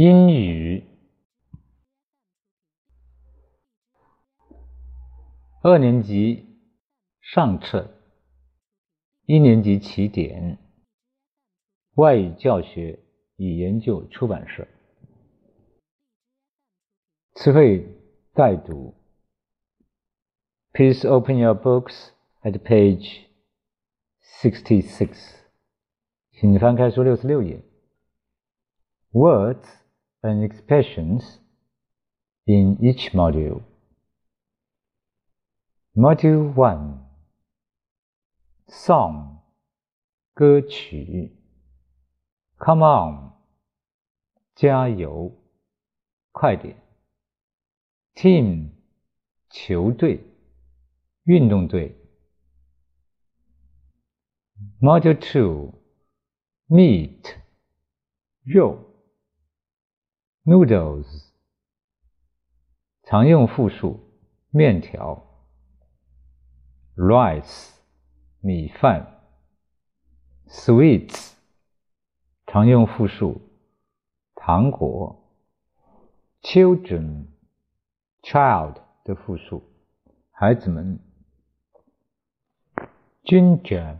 英语二年级上册一年级起点外语教学与研究出版社词汇带读 Please open your books at page sixty six，请翻开书六十六页。Words and expressions in each module. Module 1 Song. 歌曲。Come on. 加油。快点。Team. 球队。运动队。Module 2 Meat. 肉。Noodles 常用复数面条。Rice 米饭。Sweets 常用复数糖果。Children child 的复数孩子们。Ginger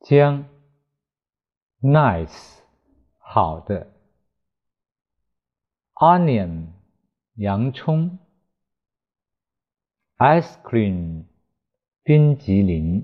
姜。Nice 好的。onion 洋葱，ice cream 冰激凌。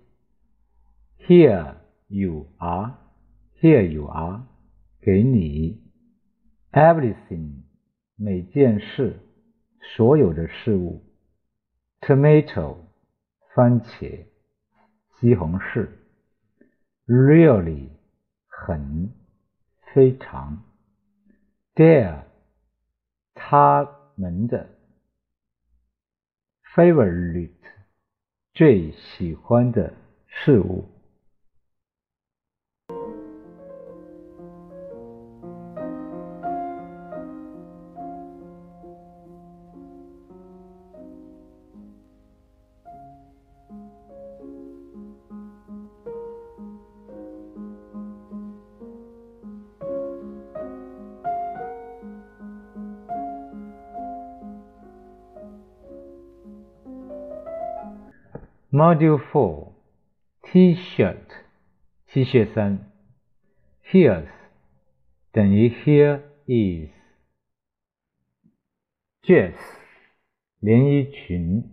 Here you are, here you are，给你。Everything，每件事，所有的事物。Tomato，番茄，西红柿。Really，很，非常。Their，他们的。Favorite，最喜欢的事物。Module 4 T-shirt T 恤衫 Here's 等于 Here is Dress 连衣裙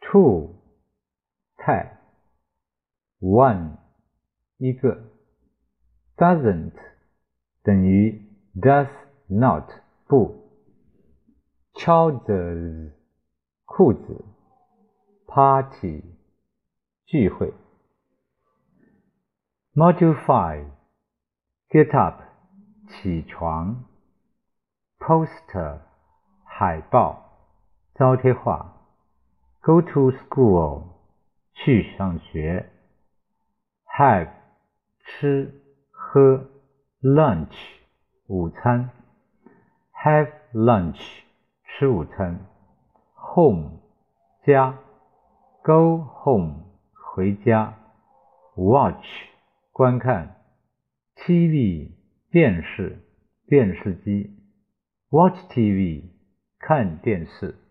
Two 太 One 一个 Doesn't 等于 Does not 不 Trousers 裤子 Party 聚会。Module Five Get up 起床。Poster 海报招贴画。Go to school 去上学。Have 吃喝。Lunch 午餐。Have lunch 吃午餐。Home 家。 Go home，回家。Watch，观看。TV，电视，电视机。Watch TV，看电视。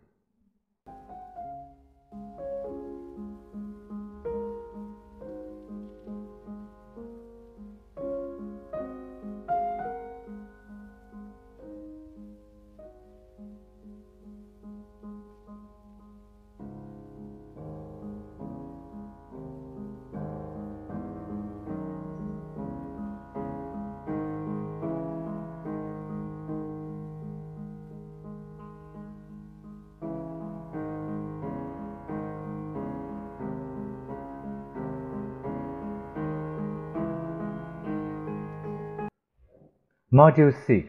Module Six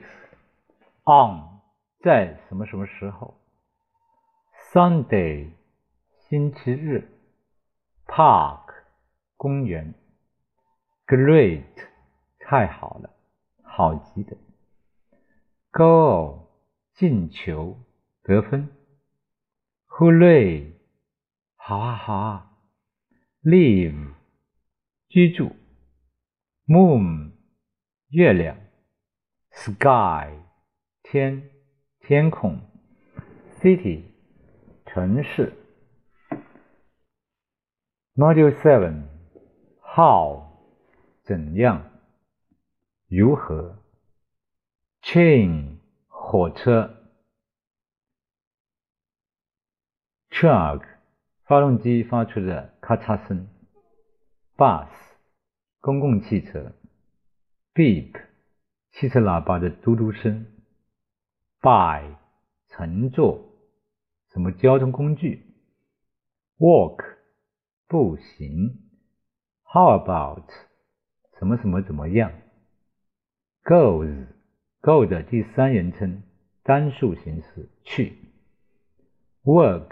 On 在什么什么时候？Sunday 星期日。Park 公园。Great 太好了，好极了。Goal 进球得分。Hooray 好啊好啊。Live 居住。Moon 月亮。Sky 天天空，City 城市。Module Seven How 怎样如何？Train 火车。Truck 发动机发出的咔嚓声。Bus 公共汽车。Beep 汽车喇叭的嘟嘟声，by 乘坐什么交通工具，walk 步行，how about 什么什么怎么样，goes go 的第三人称单数形式去，work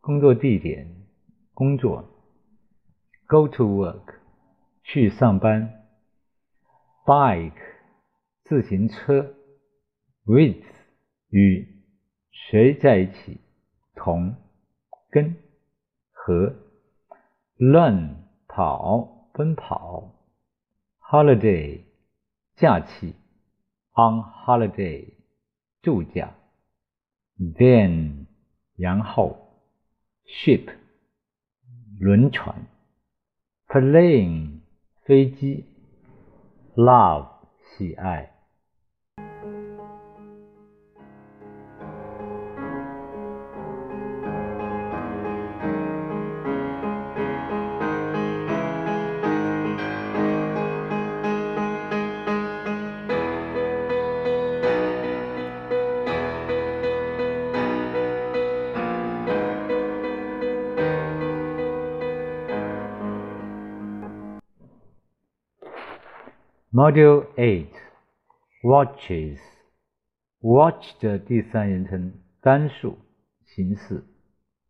工作地点工作，go to work 去上班，bike 自行车，with 与谁在一起？同跟和，run 跑奔跑，holiday 假期，on holiday 度假，then 然后，ship 轮船，plane 飞机，love 喜爱。 Module Eight Watches Watch 的第三人称单数形式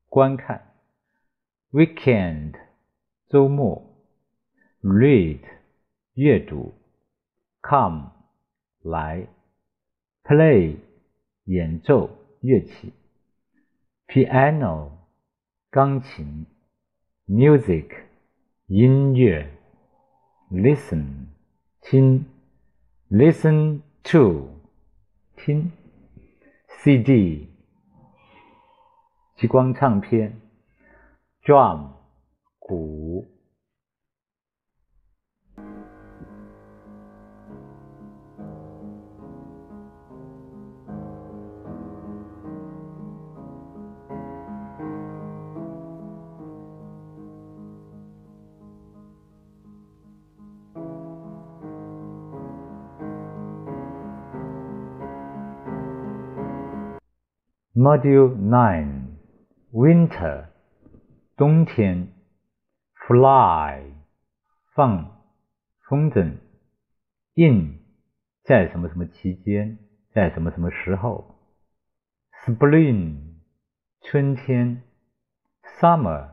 观看 Weekend 周末 Read 阅读 Come 来 Play 演奏乐器 Piano 钢琴 Music 音乐 Listen 听，listen to，听，CD，激光唱片，drum，鼓。Module Nine Winter 冬天 Fly 放风筝 In 在什么什么期间，在什么什么时候 Spring 春天 Summer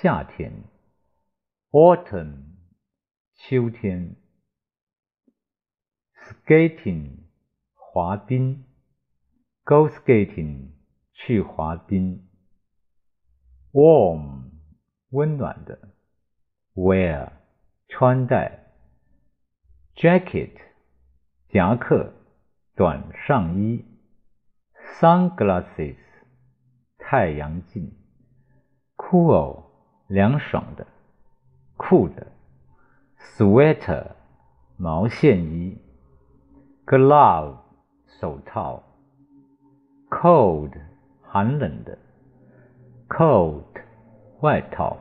夏天 Autumn 秋天 Skating 滑冰 Go skating，去滑冰。Warm，温暖的。Wear，穿戴。Jacket，夹克，短上衣。Sunglasses，太阳镜。Cool，凉爽的，酷的。Sweater，毛线衣。Glove，手套。 cold 寒冷的，coat 外套。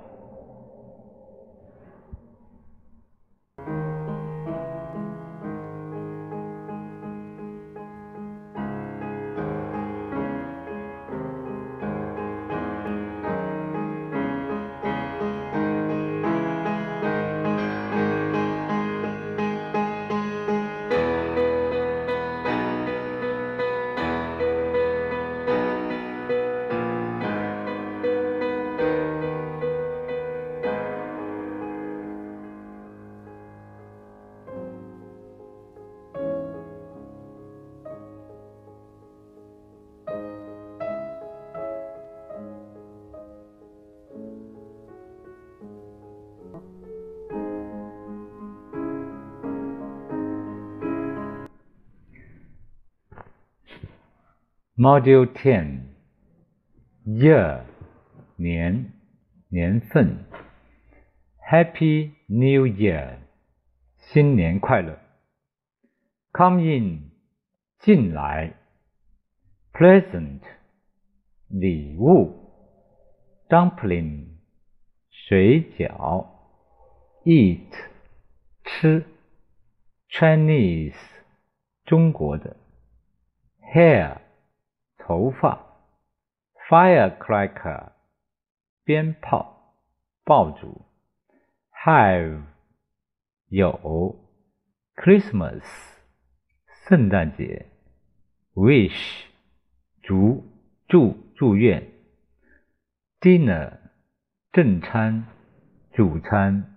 Module Ten Year 年年份 Happy New Year 新年快乐 Come in 进来 Present 礼物 Dumpling 水饺 Eat 吃 Chinese 中国的 Hair 头发，firecracker，鞭炮，爆竹，have，有，Christmas，圣诞节，wish，祝祝祝愿，dinner，正餐，主餐。